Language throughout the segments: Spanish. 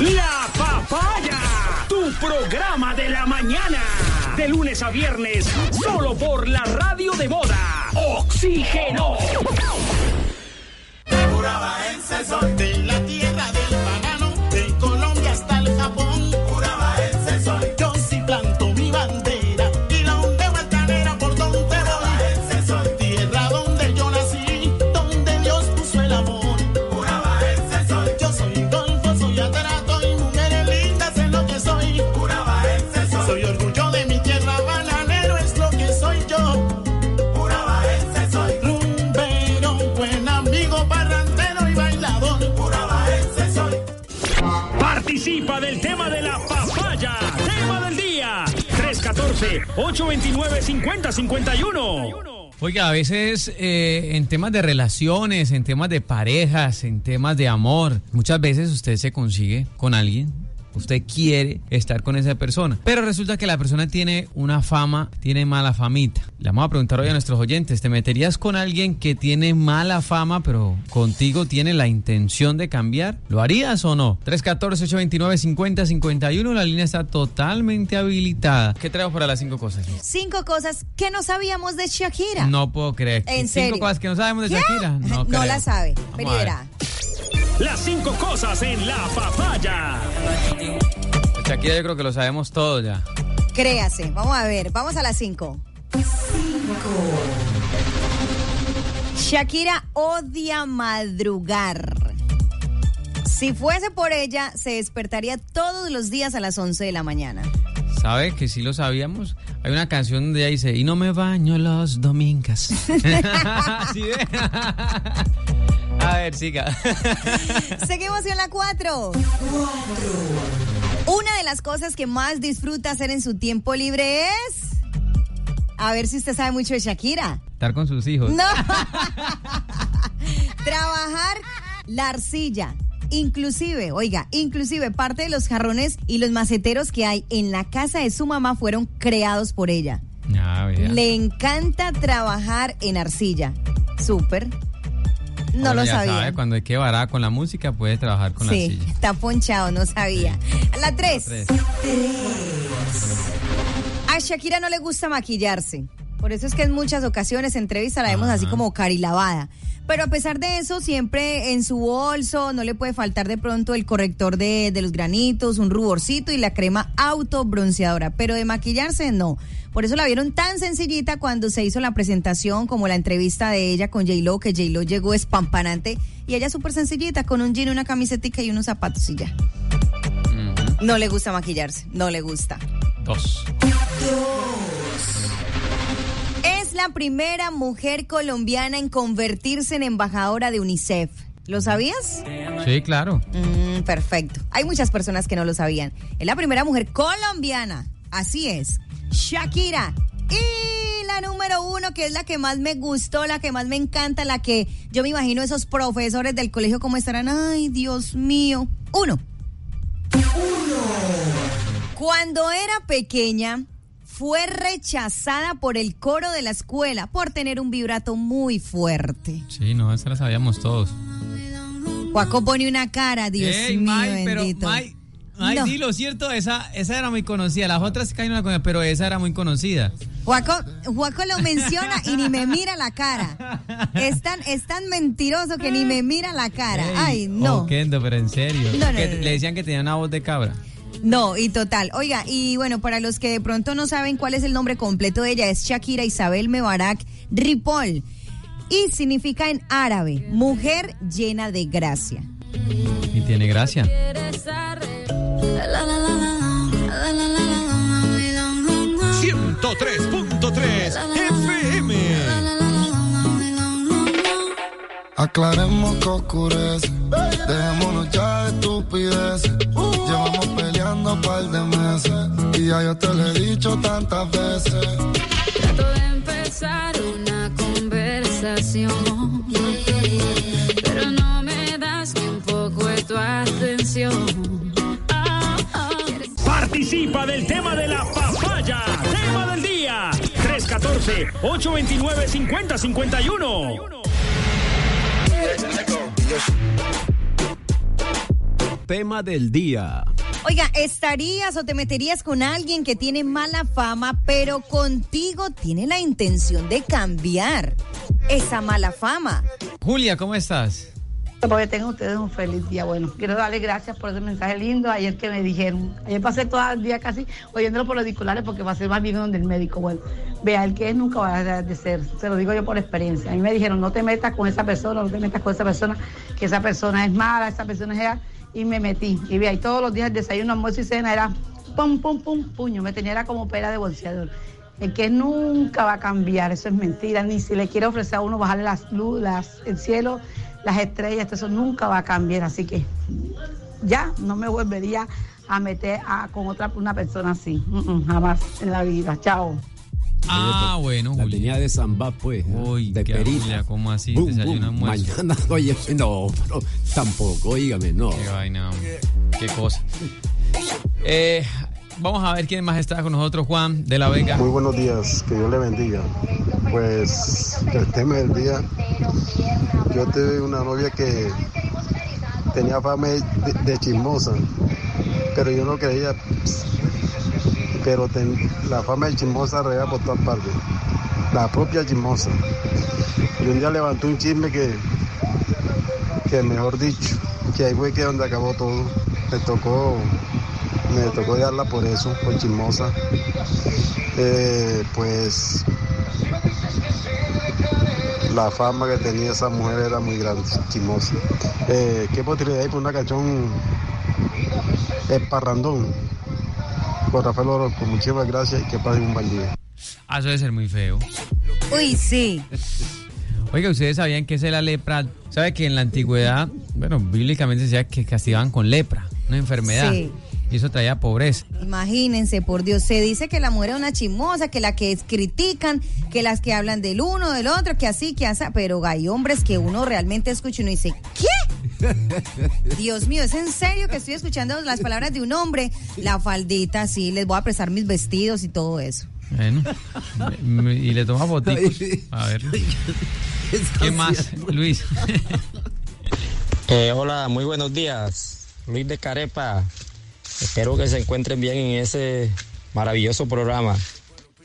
La Papaya, tu programa de la mañana. De lunes a viernes, solo por la radio de moda. Oxígeno. 314-829-5051. Oiga, a veces eh, en temas de relaciones, en temas de parejas, en temas de amor, muchas veces usted se consigue con alguien. Usted quiere estar con esa persona, pero resulta que la persona tiene una fama, tiene mala famita. Le vamos a preguntar hoy a nuestros oyentes, ¿te meterías con alguien que tiene mala fama, pero contigo tiene la intención de cambiar? ¿Lo harías o no? 314-829-5051, la línea está totalmente habilitada. ¿Qué traemos para las cinco cosas? Cinco cosas que no sabíamos de Shakira. No puedo creer. ¿En Cinco serio? cosas que no sabemos de ¿Qué? Shakira. No, No la sabe. Vamos a ver. Primera. Las cinco cosas en la papaya. Shakira yo creo que lo sabemos todo ya. Créase. Vamos a ver. Vamos a las cinco. Shakira odia madrugar. Si fuese por ella, se despertaría todos los días a las 11 de la mañana. ¿Sabe que sí lo sabíamos? Hay una canción donde ella dice, y no me baño los domingos. A ver, siga. Seguimos con la 4. Una de las cosas que más disfruta hacer en su tiempo libre es. A ver si usted sabe mucho de Shakira. Estar con sus hijos. No. Trabajar la arcilla. Inclusive, oiga, inclusive parte de los jarrones y los maceteros que hay en la casa de su mamá fueron creados por ella. Ah. Le encanta trabajar en arcilla. Súper. No Ahora lo sabía. cuando hay que varar con la música, puede trabajar con sí, la silla. está ponchado, no sabía. La tres. Tres. A Shakira no le gusta maquillarse. Por eso es que en muchas ocasiones en entrevista la vemos así como carilavada. Pero a pesar de eso, siempre en su bolso no le puede faltar de pronto el corrector de, de los granitos, un ruborcito y la crema autobronceadora. Pero de maquillarse no. Por eso la vieron tan sencillita cuando se hizo la presentación, como la entrevista de ella con J-Lo, que J-Lo llegó espampanante. Y ella súper sencillita, con un jean, una camisetica y unos zapatos y ya. No le gusta maquillarse, no le gusta. Dos. La primera mujer colombiana en convertirse en embajadora de UNICEF. ¿Lo sabías? Sí, claro. Mm, perfecto. Hay muchas personas que no lo sabían. Es la primera mujer colombiana. Así es. Shakira. Y la número uno, que es la que más me gustó, la que más me encanta, la que yo me imagino esos profesores del colegio cómo estarán. Ay, Dios mío. Uno. Cuando era pequeña, fue rechazada por el coro de la escuela por tener un vibrato muy fuerte. Sí, no, esa la sabíamos todos. Juaco pone una cara, Dios Ey, mío, May, pero bendito. May, May, No. sí, lo cierto, esa, esa era muy conocida. Las otras no la conocía, pero esa era muy conocida. Juaco, Juaco lo menciona y ni me mira la cara. Es tan, es tan mentiroso que ni me mira la cara. Ey, Ay, no. oh, Kendo, pero en serio. No, no, Que no, no. Le decían que tenía una voz de cabra. No, y total. Oiga, y bueno, para los que de pronto no saben cuál es el nombre completo de ella, es Shakira Isabel Mebarak Ripoll. Y significa en árabe, mujer llena de gracia. Y tiene gracia. 103.3 Aclaremos que oscurece. Dejémonos ya de estupideces. Llevamos peleando un par de meses. Y ya yo te lo he dicho tantas veces. Trato de empezar una conversación, pero no me das ni un poco de tu atención. Ah, ah. Participa del tema de la papaya. Tema del día. 314-829-5051. Tema del día. Oiga, ¿estarías o te meterías con alguien que tiene mala fama, pero contigo tiene la intención de cambiar esa mala fama? Julia, ¿cómo estás? Porque tengan ustedes un feliz día. Bueno, quiero darle gracias por ese mensaje lindo ayer que me dijeron. Ayer pasé todo el día casi oyéndolo por los auriculares porque va a ser más bien donde el médico. Bueno, vea, el que es nunca va a dejar de ser. Se lo digo yo por experiencia. A mí me dijeron, no te metas con esa persona, no te metas con esa persona, que esa persona es mala, esa persona es ella. Y me metí. Y vea, y todos los días el desayuno, almuerzo y cena era pum, pum, pum, puño. Me tenía era como pera de bolseador. El que nunca va a cambiar, eso es mentira. Ni si le quiere ofrecer a uno bajarle las luz, las, el cielo, las estrellas, eso nunca va a cambiar. Así que ya no me volvería a meter a- con otra una persona así. Jamás en la vida. Chao. Ah, bueno, La Julia. tenía de samba, pues. ¿no? Uy, de qué perita. Julia, ¿cómo así? Desayuno, bum. almuerzo. Mañana, oye, no, pero tampoco, oígame, no. Qué vaina, qué cosa. Eh, vamos a ver quién más está con nosotros, Juan de la Vega. Muy buenos días, que Dios le bendiga. Pues el tema del día, yo tuve una novia que tenía fama de, de chismosa, pero yo no creía, pero la fama de chismosa reía por todas partes, la propia chismosa. Y un día levantó un chisme que, que mejor dicho, que ahí fue que donde acabó todo. Me tocó, me tocó dejarla por eso, por chismosa. Eh, pues la fama que tenía esa mujer era muy grande, chismosa. Eh, ¿Qué posibilidad hay por una canción Esparrandón? Por Rafael Orozco, muchísimas gracias y que pasen un buen día. Ah, eso debe ser muy feo. Uy, sí. Oiga, ¿ustedes sabían que es la lepra? ¿Sabe que en la antigüedad, bueno, bíblicamente se decía que castigaban con lepra, una enfermedad? Sí. Y eso traía pobreza. Imagínense, por Dios, se dice que la mujer es una chismosa, que la que critican, que las que hablan del uno, del otro, que así, que así, pero hay hombres que uno realmente escucha y uno dice, ¿qué? Dios mío, ¿es en serio que estoy escuchando las palabras de un hombre? La faldita, sí, les voy a prestar mis vestidos y todo eso. Bueno, y le toma fotitos. A ver. ¿Qué más, Luis? Eh, hola, muy buenos días. Luis de Carepa. Espero que se encuentren bien en ese maravilloso programa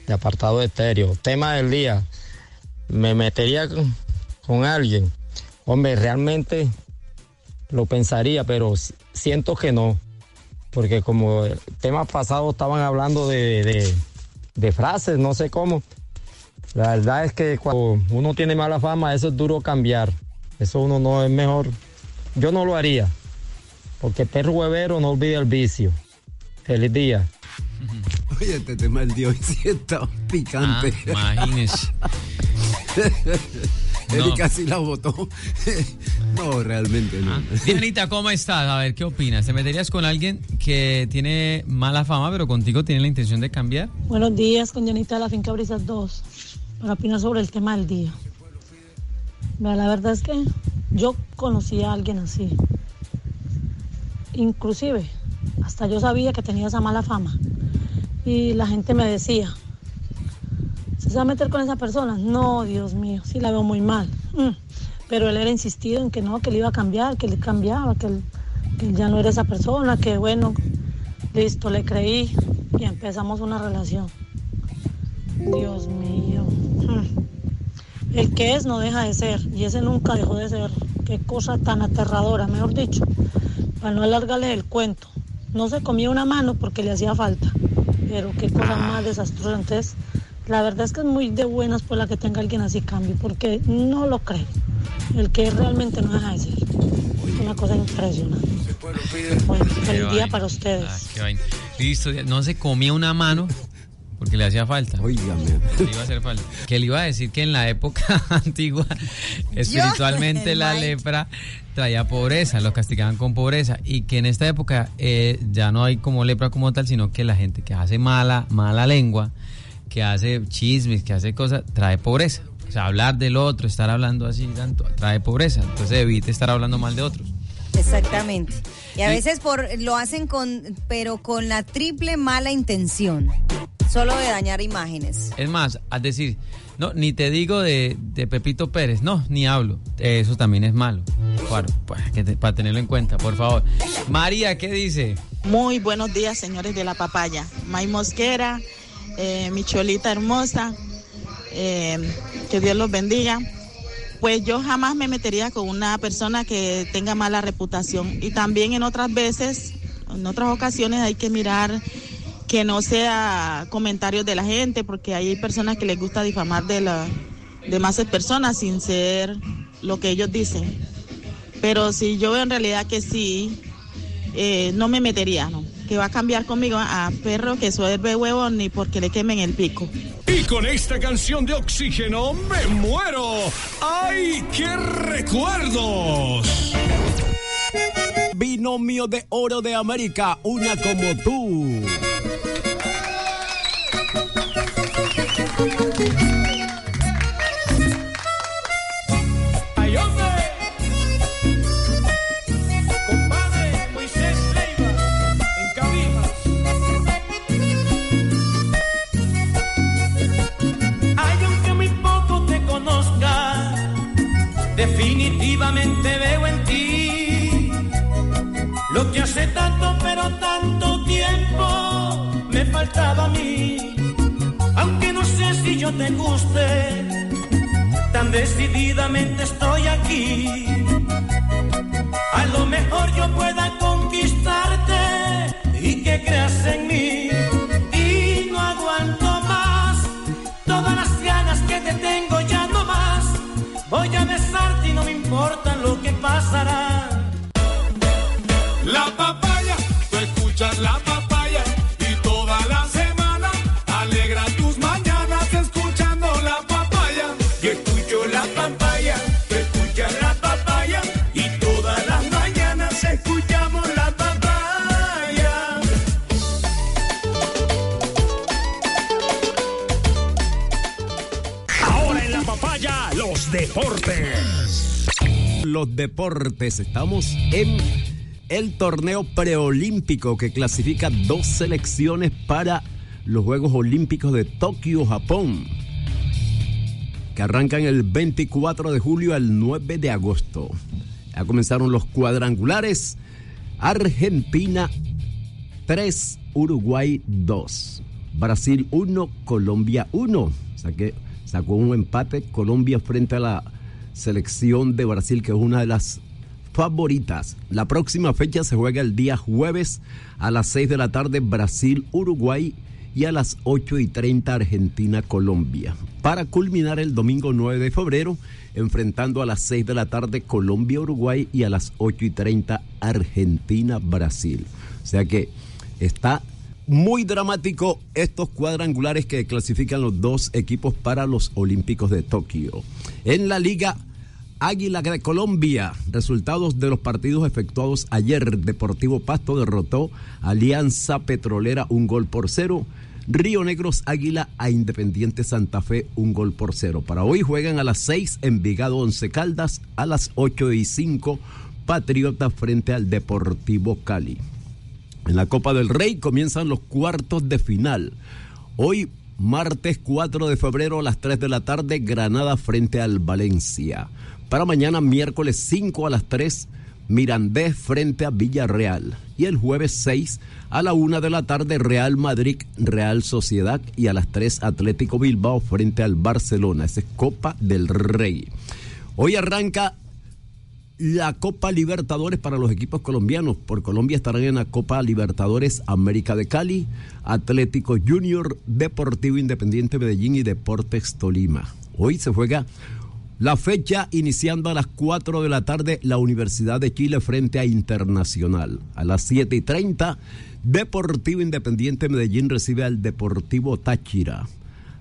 de apartado estéreo. Tema del día. Me metería con, alguien. Hombre, realmente lo pensaría, pero si- siento que no. Porque como el tema pasado estaban hablando de, de- de frases, no sé cómo. La verdad es que cuando uno tiene mala fama, eso es duro cambiar. Eso uno no es mejor. Yo no lo haría. Porque perro huevero no olvida el vicio. Feliz día. Oye, este tema del día hoy sí está Ah, picante. imagínese. Él No. casi la votó. no, realmente no. Ah. Dianita, ¿cómo estás? A ver, ¿qué opinas? ¿Te meterías con alguien que tiene mala fama, pero contigo tiene la intención de cambiar? Buenos días, con Janita de la Finca Brisas 2, para opinar sobre el tema del día. La verdad es que yo conocí a alguien así. Inclusive, hasta yo sabía que tenía esa mala fama. Y la gente me decía, ¿se va a meter con esa persona? No, Dios mío, sí la veo muy mal. Mm. Pero él era insistido en que no, que él iba a cambiar, que él cambiaba, que él, que ya no era esa persona, que bueno, listo, le creí y empezamos una relación. Dios mío. Mm. El que es no deja de ser y ese nunca dejó de ser. Qué cosa tan aterradora, mejor dicho. Para no alargarles el cuento. No se comía una mano porque le hacía falta. Pero qué cosa más desastrosa. Entonces, la verdad es que es muy de buenas por la que tenga alguien así cambio, porque no lo creo. El que realmente no deja de ser. Es una cosa impresionante. Bueno, feliz día para ustedes. Ah. Listo, no se comía una mano porque le hacía falta. Óigame. Le iba a hacer falta. Que le iba a decir que en la época antigua, espiritualmente la Mike. lepra traía pobreza, los castigaban con pobreza. Y que en esta época eh, ya no hay como lepra como tal, sino que la gente que hace mala, mala lengua, que hace chismes, que hace cosas, trae pobreza. O sea, hablar del otro, estar hablando así tanto, trae pobreza. Entonces evite estar hablando mal de otros. Exactamente. Y a veces por lo hacen con, pero con la triple mala intención. Solo de dañar imágenes. Es más, al decir, no, ni te digo de, de Pepito Pérez, no, ni hablo. Eso también es malo. Claro, para, que te- para tenerlo en cuenta, por favor. María, ¿qué dice? Muy buenos días, señores de la papaya. May Mosquera, eh, mi cholita hermosa, eh, que Dios los bendiga. Pues yo jamás me metería con una persona que tenga mala reputación. Y también en otras veces, en otras ocasiones hay que mirar que no sea comentarios de la gente, porque hay personas que les gusta difamar de la de más personas sin ser lo que ellos dicen. Pero si yo veo en realidad que sí, eh, no me metería, ¿no? Que va a cambiar conmigo a perro que suelve huevos ni porque le quemen el pico. Y con esta canción de oxígeno me muero. ¡Ay, qué recuerdos! Binomio de oro de América, una como tú. Definitivamente veo en ti lo que hace tanto, pero tanto tiempo me faltaba a mí. Te guste, tan decididamente estoy aquí. A lo mejor yo pueda conquistarte y que creas en mí. Y no aguanto más todas las ganas que te tengo ya no más. Voy a besarte y no me importa lo que pasará. La papaya, tú escuchas la papaya Deportes, estamos en el torneo preolímpico que clasifica dos selecciones para los Juegos Olímpicos de Tokio, Japón, que arrancan el 24 de julio al 9 de agosto. Ya comenzaron los cuadrangulares. Argentina 3, Uruguay 2. Brasil 1, Colombia 1. O sea que sacó un empate Colombia frente a la selección de Brasil, que es una de las favoritas. La próxima fecha se juega el día jueves a las 6 de la tarde, Brasil, Uruguay y a las 8 y 30 Argentina, Colombia. Para culminar el domingo 9 de febrero, enfrentando a las 6 de la tarde Colombia, Uruguay y a las 8 y 30 Argentina, Brasil. O sea que está muy dramático estos cuadrangulares que clasifican los dos equipos para los Olímpicos de Tokio. En la Liga Águila de Colombia, resultados de los partidos efectuados ayer. Deportivo Pasto derrotó Alianza Petrolera un gol por cero. Río Negros Águila a Independiente Santa Fe un gol por cero. Para hoy juegan a las 6 Envigado Once Caldas, a las 8 y 5 Patriota frente al Deportivo Cali. En la Copa del Rey comienzan los cuartos de final. Hoy, martes 4 de febrero a las 3 de la tarde, Granada frente al Valencia. Para mañana, miércoles 5 a las 3, Mirandés frente a Villarreal. Y el jueves 6 a la 1 de la tarde, Real Madrid, Real Sociedad. Y a las 3, Atlético Bilbao frente al Barcelona. Esa es Copa del Rey. Hoy arranca la Copa Libertadores para los equipos colombianos. Por Colombia estarán en la Copa Libertadores América de Cali, Atlético Junior, Deportivo Independiente Medellín y Deportes Tolima. Hoy se juega la fecha iniciando a las 4 de la tarde la Universidad de Chile frente a Internacional. A las 7 y 30, Deportivo Independiente Medellín recibe al Deportivo Táchira.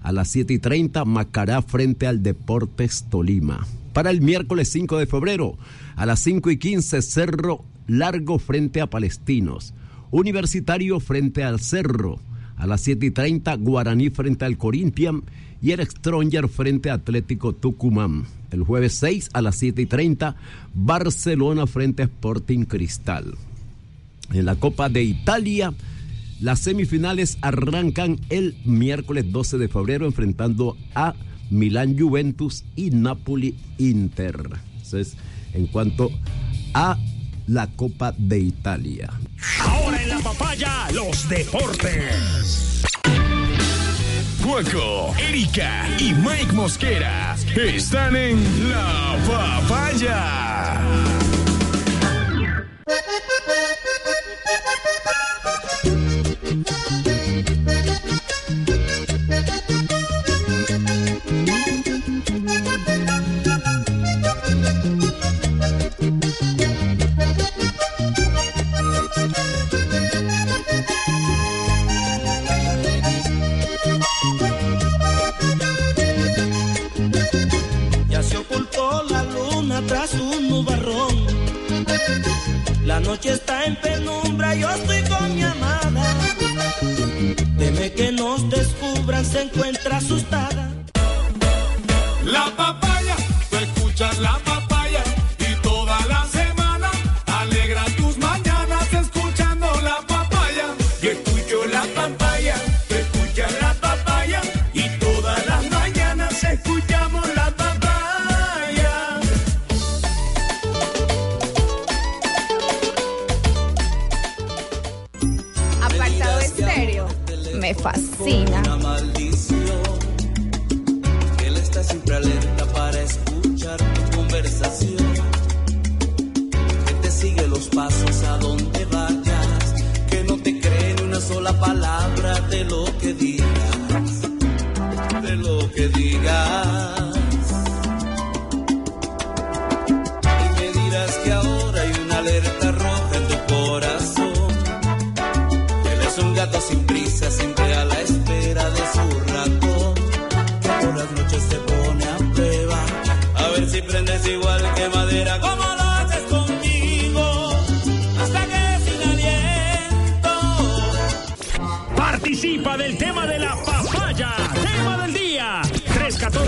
A las 7 y 30, Macará frente al Deportes Tolima. Para el miércoles 5 de febrero, a las 5 y 15, Cerro Largo frente a Palestinos. Universitario frente al Cerro. A las 7 y 30, Guaraní frente al Corinthians y el Stronger frente a Atlético Tucumán. El jueves 6 a las 7 y 30, Barcelona frente a Sporting Cristal. En la Copa de Italia, Las semifinales arrancan el miércoles 12 de febrero enfrentando a Milán Juventus y Napoli Inter. Entonces, en cuanto a la Copa de Italia. Ahora en la papaya, los deportes. Juaco, Erika y Mike Mosquera están en La Papaya.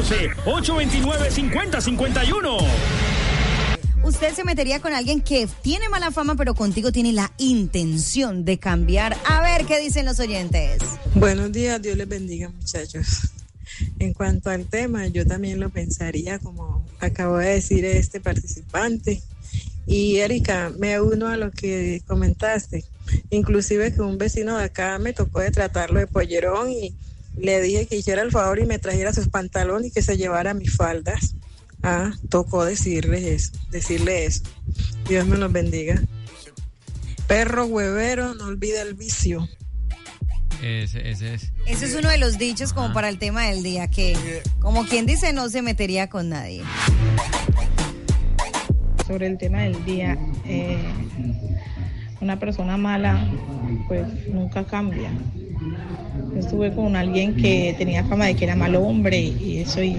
314-829-5051. Usted se metería con alguien que tiene mala fama, pero contigo tiene la intención de cambiar. A ver qué dicen los oyentes. Buenos días, Dios les bendiga muchachos. En cuanto al tema, yo también lo pensaría como acabo de decir este participante. Y Erika, me uno a lo que comentaste. Inclusive que un vecino de acá me tocó de tratarlo de pollerón y le dije que hiciera el favor y me trajera sus pantalones y que se llevara mis faldas. Ah, tocó decirle eso, decirle eso. Dios me los bendiga. Perro huevero, no olvida el vicio. Ese, ese es. Ese es uno de los dichos como para el tema del día, que como quien dice no se metería con nadie. sobre el tema del día, eh, una persona mala pues nunca cambia. Estuve con alguien que tenía fama de que era mal hombre y eso y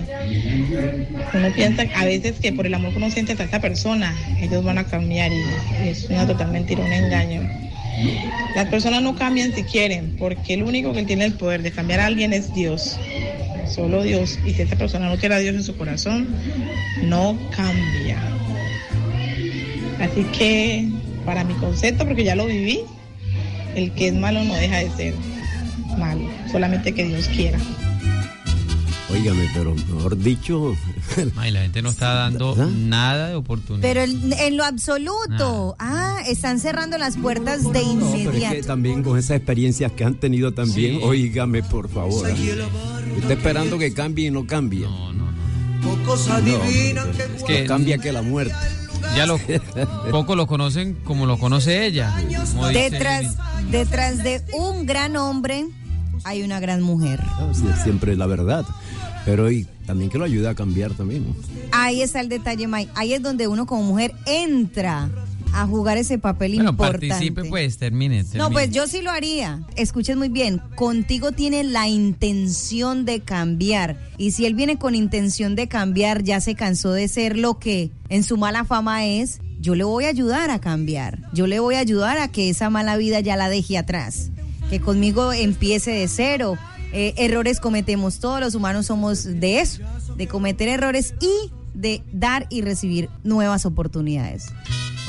uno piensa a veces que por el amor que uno siente a esta persona ellos van a cambiar y, es una total mentira, un engaño. Las personas no cambian si quieren, porque el único que tiene el poder de cambiar a alguien es Dios. Solo Dios. Y si esta persona no quiere a Dios en su corazón, no cambia. Así que, para mi concepto, porque ya lo viví, el que es malo no deja de ser malo, solamente que Dios quiera. Óigame, pero mejor dicho. Ay, la gente no está dando nada de oportunidad. Pero en, en lo absoluto, ah, están cerrando las puertas de No, pero es que inmediato. también con esas experiencias que han tenido también, Sí. óigame, por favor. Está esperando que cambie y no cambie. No, no, no. Pocos adivinan Es que cambia que la muerte. ya lo poco lo conocen como lo conoce ella. como Detrás, detrás de un gran hombre hay una gran mujer. No, sí, es siempre la verdad. Pero y también que lo ayude a cambiar también. Ahí está el detalle, Mike. Ahí es donde uno como mujer entra a jugar ese papel Bueno, importante. participe pues, termine. No, pues yo sí lo haría. Escuchen muy bien. Contigo tiene la intención de cambiar. Y si él viene con intención de cambiar, ya se cansó de ser lo que en su mala fama es, yo le voy a ayudar a cambiar. Yo le voy a ayudar a que esa mala vida ya la deje atrás. Que conmigo empiece de cero. Eh, errores cometemos todos los humanos somos de eso, de cometer errores y de dar y recibir nuevas oportunidades.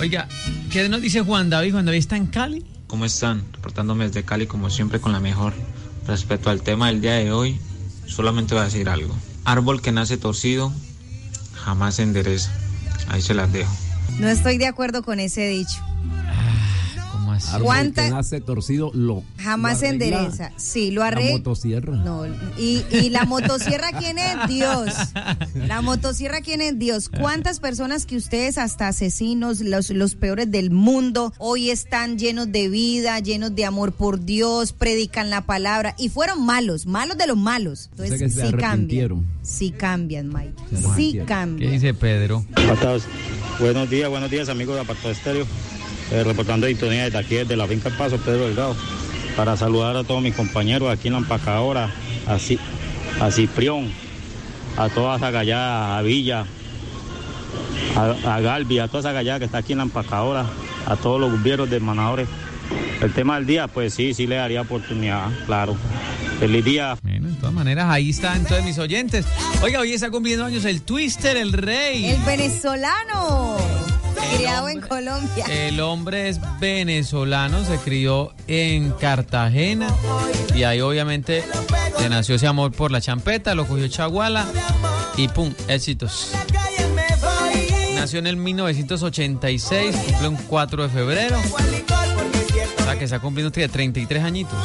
Oiga, ¿qué nos dice Juan David? Juan David está en Cali. ¿cómo están? Reportándome desde Cali como siempre con la mejor. Respecto al tema del día de hoy, solamente voy a decir algo. Árbol que nace torcido, jamás se endereza. Ahí se las dejo. No estoy de acuerdo con ese dicho. Árbol ¿Cuánta- que nace torcido lo Jamás lo se endereza. Sí, lo La arregla. motosierra. No, y, y la motosierra, ¿quién es? Dios. La motosierra, ¿quién es? Dios. ¿Cuántas personas que ustedes, hasta asesinos, los, los peores del mundo, hoy están llenos de vida, llenos de amor por Dios, predican la palabra y fueron malos, malos de los malos? O sea Entonces, que se sí cambian. Sí cambian, Mike. Se Sí arrepintieron. ¿Qué cambian. dice Pedro? Buenos días, buenos días amigos de Apartado Estéreo. Eh, reportando sintonía desde aquí, desde la finca El Paso, Pedro Delgado. Para saludar a todos mis compañeros aquí en la empacadora, a, Ci- a Ciprión, a toda esa gallada, a Villa, a, a Galvi, a toda esa gallada que está aquí en la empacadora, a todos los gobiernos de manadores. El tema del día, pues sí, sí le daría oportunidad, claro. Feliz día. Bueno, de todas maneras, ahí están todos mis oyentes. Oiga, hoy está cumpliendo años el Twister, el rey. El venezolano, criado en Colombia. El hombre es venezolano, se crió en Cartagena y ahí obviamente le nació ese amor por la champeta, lo cogió Chaguala y pum, éxitos. Nació en el 1986, cumple un 4 de febrero. O sea que está cumpliendo tiene 33 añitos.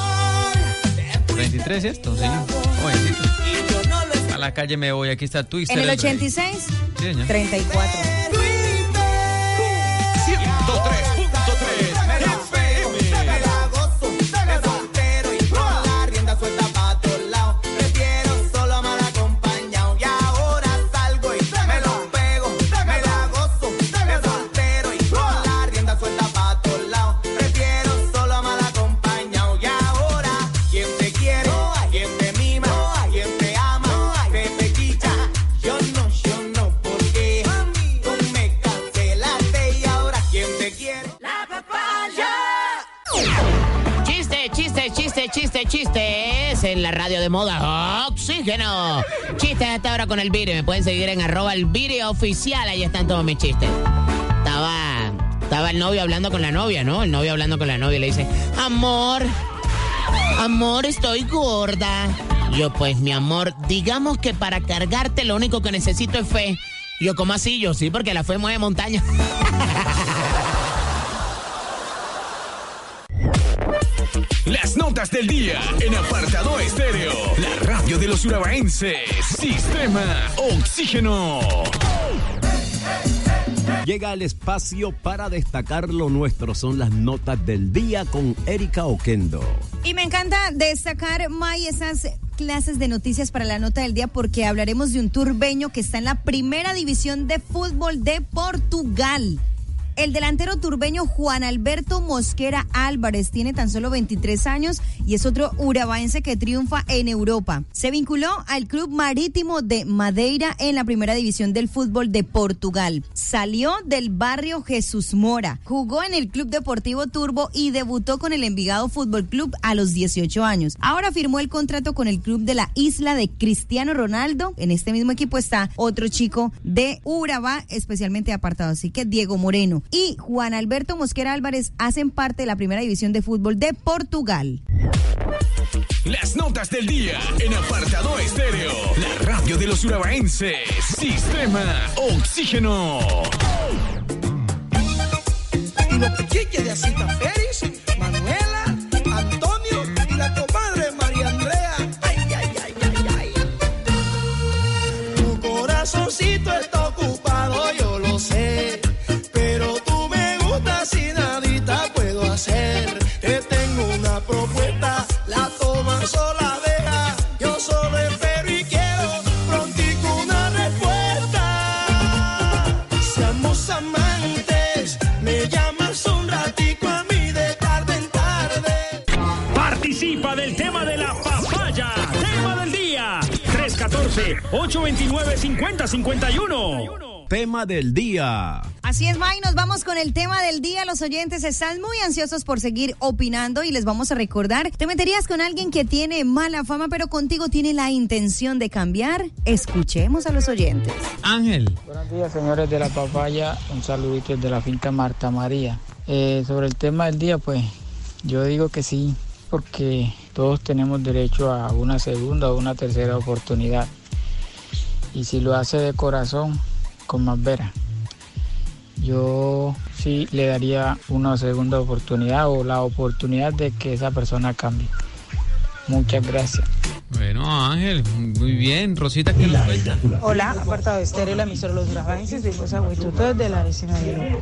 33, ¿cierto? Sí, jovencito. A la calle me voy, aquí está Twister. En el el rey. 86, Sí, señor. 34. Radio de moda Oxígeno. Chistes hasta ahora con el Vire. Me pueden seguir en arroba el Vire oficial. Ahí están todos mis chistes. Estaba, estaba el novio hablando con la novia, ¿no? El novio hablando con la novia y le dice, amor, amor, estoy gorda. Yo, pues, mi amor, digamos que para cargarte lo único que necesito es fe. Yo, ¿cómo así? Yo, sí, porque la fe mueve montaña. notas del día en apartado estéreo. La radio de los urabaenses. Sistema Oxígeno. Llega el espacio para destacar lo nuestro. Son las notas del día con Erika Oquendo. Y me encanta destacar, May, esas clases de noticias para la nota del día porque hablaremos de un turbeño que está en la primera división de fútbol de Portugal. El delantero turbeño Juan Alberto Mosquera Álvarez tiene tan solo 23 años y es otro urabaense que triunfa en Europa. Se vinculó al Club Marítimo de Madeira en la primera división del fútbol de Portugal. Salió del barrio Jesús Mora, jugó en el Club Deportivo Turbo y debutó con el Envigado Fútbol Club a los 18 años. Ahora firmó el contrato con el club de la isla de Cristiano Ronaldo. En este mismo equipo está otro chico de Urabá, especialmente apartado. Así que Diego Moreno y Juan Alberto Mosquera Álvarez hacen parte de la primera división de fútbol de Portugal. Las notas del día en apartado estéreo. La radio de los urabaenses. Sistema Oxígeno. Y los pechiches de 314-829-5051. Tema del día. Así es, May, nos vamos con el tema del día. Los oyentes están muy ansiosos por seguir opinando y les vamos a recordar, ¿te meterías con alguien que tiene mala fama pero contigo tiene la intención de cambiar? Escuchemos a los oyentes. Ángel. Buenos días, señores de la papaya. Un saludito desde la finca Marta María. Eh, sobre el tema del día, pues Yo digo que sí, porque todos tenemos derecho a una segunda o una tercera oportunidad. Y si lo hace de corazón, con más vera. Yo sí le daría una segunda oportunidad o la oportunidad de que esa persona cambie. Muchas gracias. Bueno, Ángel, muy bien. Rosita, ¿qué nos cuenta? Hola, apartado estéreo, la emisora Los Urabenses de Cosa Huituto desde la vecina de.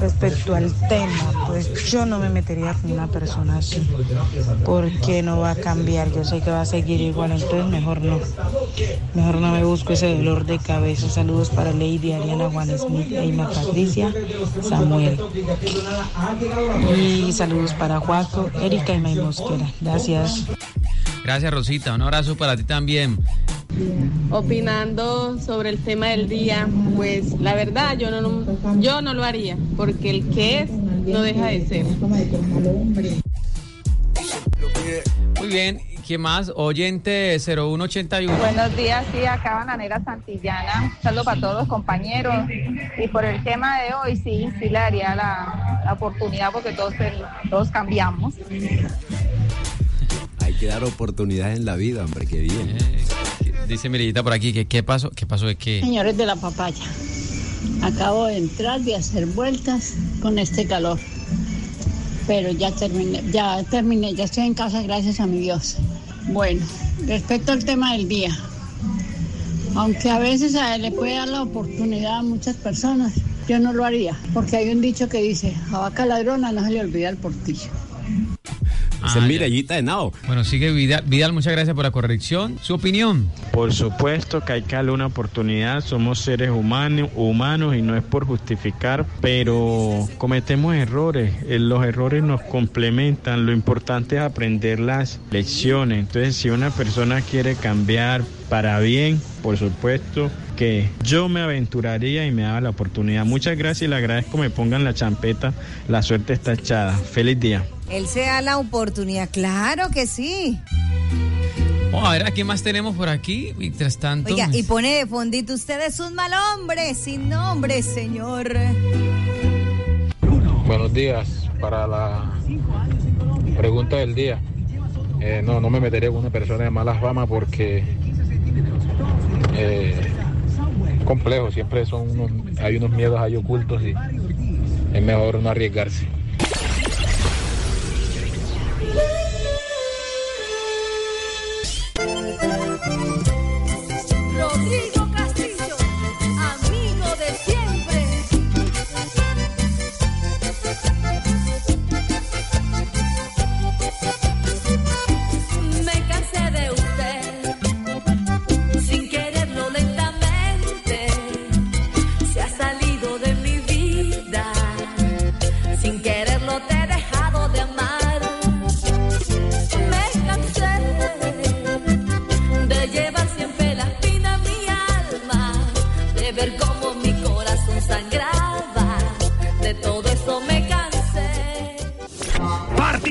Respecto al tema, pues yo no me metería con una persona así, porque no va a cambiar, yo sé que va a seguir igual, entonces mejor no. Mejor no me busco ese dolor de cabeza. Saludos para Lady, Ariana, Juan Smith, Eima Patricia, Samuel. Y saludos para Juaco, Erika y May Mosquera. Gracias. Gracias, Rosita. Un abrazo para ti también. Opinando sobre el tema del día, pues la verdad yo no, yo no lo haría, porque el que es no deja de ser. Muy bien. ¿Quién más? Oyente 0181. Buenos días, sí, acá Bananera Santillana. Un saludo para todos los compañeros. Y por el tema de hoy, sí, sí le daría la, la oportunidad porque todos, todos cambiamos. Hay que dar oportunidades en la vida, hombre, qué bien. Dice Mirillita por aquí que qué pasó, qué pasó de qué. Señores de la papaya, acabo de entrar y hacer vueltas con este calor. Pero ya terminé, ya terminé, ya estoy en casa gracias a mi Dios. Bueno, respecto al tema del día, aunque a veces a él le puede dar la oportunidad a muchas personas, yo no lo haría, porque hay un dicho que dice, a vaca ladrona no se le olvida el portillo. Ese es de Nao. Bueno, sigue Vidal, Vidal, muchas gracias por la corrección. ¿Su opinión? Por supuesto que hay que darle una oportunidad, somos seres humanos, humanos y no es por justificar, pero cometemos errores, Eh, los errores nos complementan, lo importante es aprender las lecciones, entonces si una persona quiere cambiar para bien, por supuesto que yo me aventuraría y me daba la oportunidad. Muchas gracias y le agradezco me pongan la champeta, la suerte está echada. Feliz día. Él se da la oportunidad, claro que sí. Oh, a ver, ¿a qué más tenemos por aquí? Mientras tanto. Oiga, y pone de fondito, usted es un mal hombre, sin nombre, señor. Buenos días. Para la pregunta del día, eh, no, no me meteré con una persona de mala fama porque eh, complejo. Siempre son unos, hay unos miedos ahí ocultos y es mejor no arriesgarse.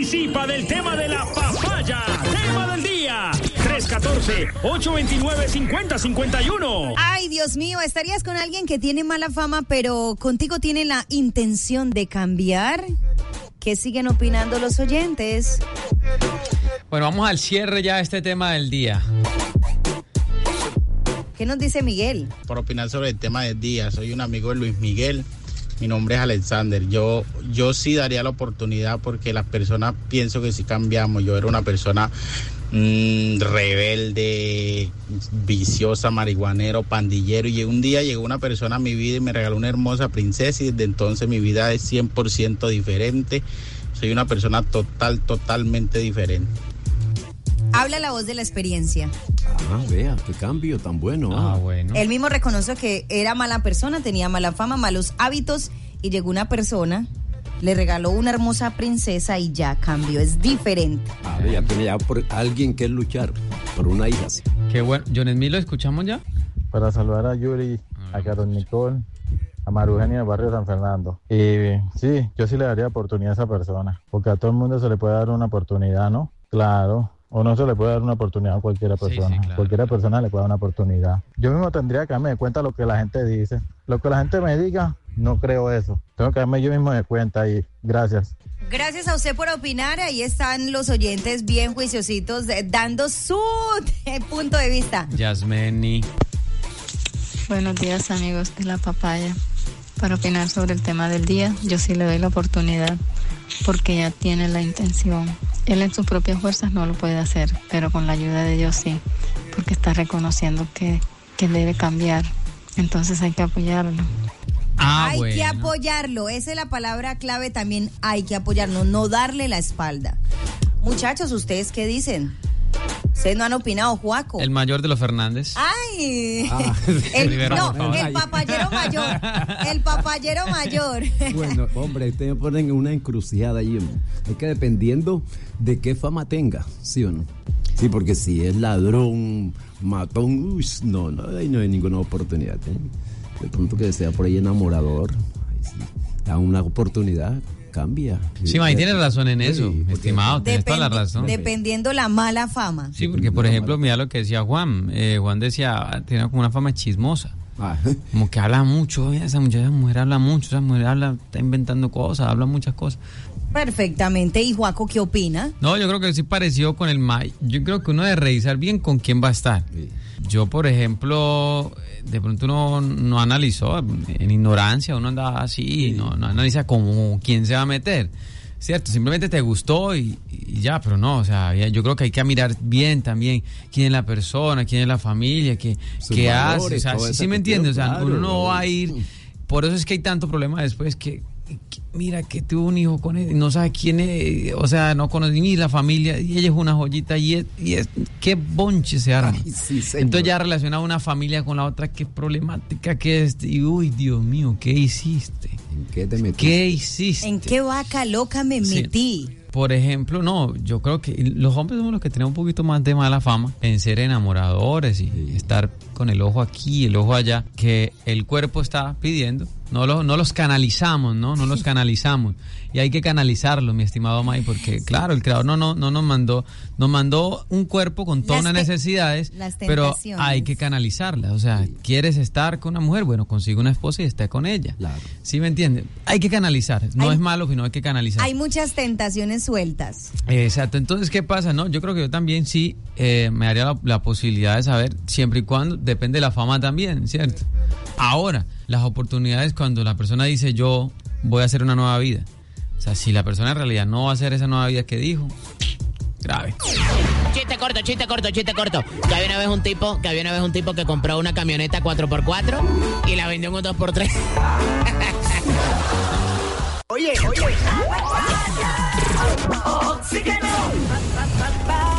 Participa del tema de la papaya. Tema del día. 314-829-5051. Ay, Dios mío, ¿estarías con alguien que tiene mala fama, pero contigo tiene la intención de cambiar? ¿Qué siguen opinando los oyentes? Bueno, vamos al cierre ya de este tema del día. ¿Qué nos dice Miguel? por opinar sobre el tema del día. Soy un amigo de Luis Miguel. Mi nombre es Alexander. Yo, yo sí daría la oportunidad porque las personas pienso que sí cambiamos. Yo era una persona mm, rebelde, viciosa, marihuanero, pandillero. Y un día llegó una persona a mi vida y me regaló una hermosa princesa y desde entonces mi vida es 100% diferente. Soy una persona total, totalmente diferente. Habla la voz de la experiencia. Ah, vea, qué cambio tan bueno. Ah, bueno. Él mismo reconoció que era mala persona, tenía mala fama, malos hábitos y llegó una persona, le regaló una hermosa princesa y ya cambió, es diferente. Ah, ya tiene ya por alguien que luchar, por una hija. sí. Qué bueno. John Smith, ¿lo escuchamos ya? Para saludar a Yuri, a Carol Nicole, a Marugenia del barrio San Fernando. Y sí, yo sí le daría oportunidad a esa persona, porque a todo el mundo se le puede dar una oportunidad, ¿no? Claro. O no se le puede dar una oportunidad a cualquiera persona. Cualquiera persona le puede dar una oportunidad. Yo mismo tendría que darme de cuenta lo que la gente dice. Lo que la gente me diga, no creo eso. Tengo que darme yo mismo de cuenta y gracias. Gracias a usted por opinar. Ahí están los oyentes bien juiciositos eh, dando su punto de vista. Yasmeni. Buenos días amigos de la papaya. Para opinar sobre el tema del día, yo sí le doy la oportunidad porque ya tiene la intención. Él en sus propias fuerzas no lo puede hacer, pero con la ayuda de Dios sí, porque está reconociendo que, que debe cambiar. Entonces hay que apoyarlo. Ah, hay que apoyarlo. Esa es la palabra clave también. Hay que apoyarlo, no darle la espalda. Muchachos, ¿ustedes qué dicen? Ustedes no han opinado, Juaco. El mayor de los Fernández. Ay, Ah, el, Rivera, no, el papayero mayor. El papayero mayor. Bueno, hombre, ustedes me ponen en una encrucijada ahí. hombre. Es que dependiendo de qué fama tenga, ¿sí o no? Sí, porque si es ladrón, matón, uy, no, no, ahí no hay ninguna oportunidad. ¿eh? De pronto que sea por ahí enamorador, ahí sí, da una oportunidad, cambia. Sí, May, tienes razón en eso, estimado, tienes toda la razón. Dependiendo la mala fama. Sí, porque por ejemplo, mira lo que decía Juan. Eh, Juan decía, tiene como una fama chismosa. Ah. Como que habla mucho, esa muchacha, esa mujer habla mucho, esa mujer habla, está inventando cosas, habla muchas cosas. Perfectamente. ¿Y Juaco qué opina? No, yo creo que sí pareció con el May. Yo creo que uno debe revisar bien con quién va a estar. Yo, por ejemplo, de pronto uno no analizó, en ignorancia, uno anda así, no, no analiza como quién se va a meter. Cierto, simplemente te gustó y, y ya, pero no, o sea, yo creo que hay que mirar bien también quién es la persona, quién es la familia, qué, qué hace. O sea, sí, me entiendes, o sea, uno no va a ir. Por eso es que hay tanto problema después que mira que tuvo un hijo con él, no sabe quién es, o sea, no conoce ni la familia, y ella es una joyita, y es, y es qué bonche se arma. Entonces ya relaciona una familia con la otra, qué problemática que es, y uy, Dios mío, ¿qué hiciste? ¿En qué te metiste? ¿Qué hiciste? ¿En qué vaca loca me Sí. metí? Por ejemplo, no, yo creo que los hombres somos los que tenemos un poquito más de mala fama en ser enamoradores y estar con el ojo aquí, el ojo allá, que el cuerpo está pidiendo. No, lo- no los canalizamos, ¿no? No los canalizamos. Y hay que canalizarlo, mi estimado May, porque claro, el creador no, no, no nos mandó, nos mandó un cuerpo con todas Las necesidades, las pero hay que canalizarla. O sea, ¿quieres estar con una mujer? Bueno, consigue una esposa y esté con ella. ¿Sí me entiende? Hay que canalizar. No Hay- es malo, sino hay que canalizar. Hay muchas tentaciones sueltas. Exacto, entonces, ¿qué pasa? No, yo creo que yo también sí eh, me daría la, la posibilidad de saber, siempre y cuando, depende de la fama también, ¿cierto? Ahora, las oportunidades cuando la persona dice yo voy a hacer una nueva vida. O sea, si la persona en realidad no va a hacer esa nueva vida que dijo, grave. Chiste corto, chiste corto, chiste corto. Que había una vez un tipo, que había una vez un tipo que compró una camioneta 4x4 y la vendió en un 2x3. Oye, oye. Oxígeno.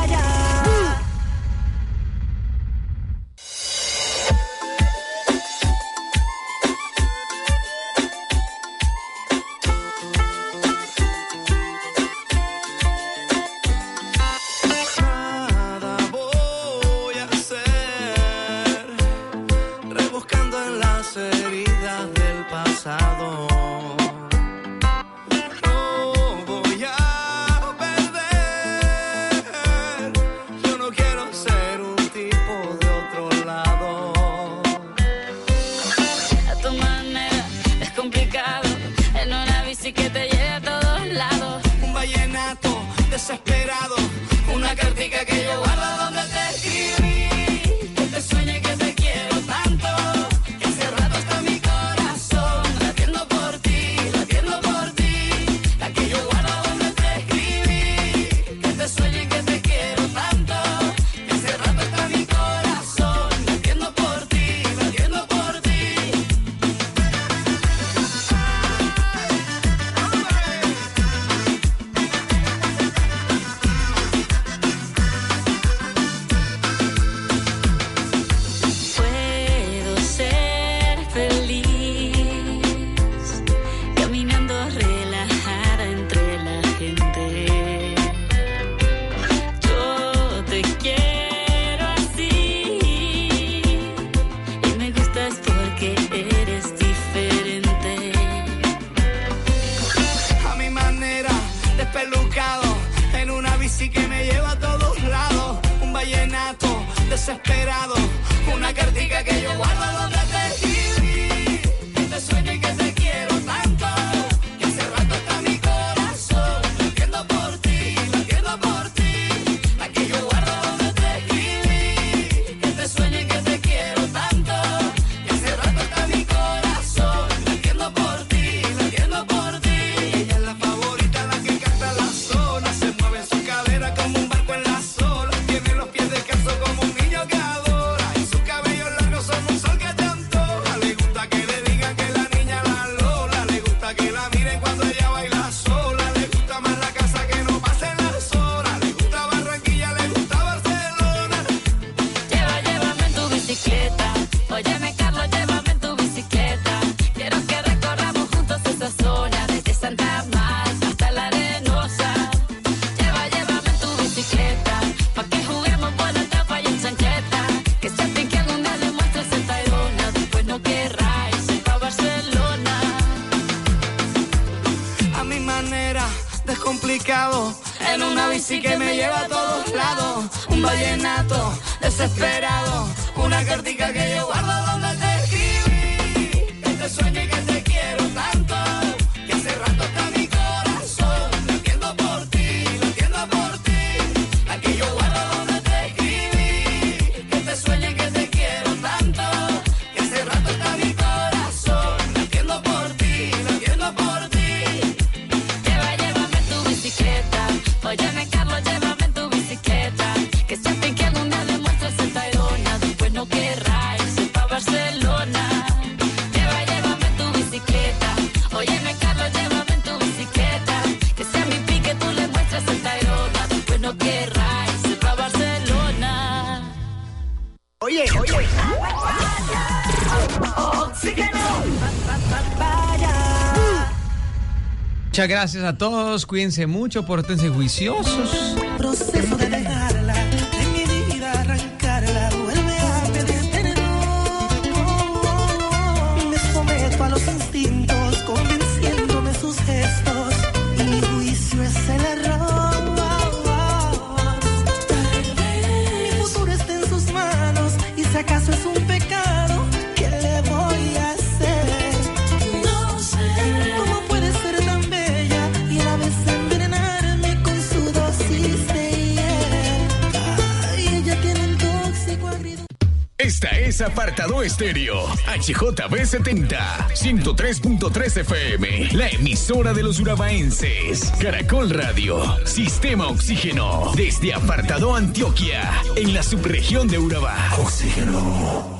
Muchas gracias a todos. Cuídense mucho, pórtense juiciosos. Estéreo, HJB 70, 103.3 FM, la emisora de los urabaenses, Caracol Radio, Sistema Oxígeno, desde Apartado Antioquia, en la subregión de Urabá. Oxígeno.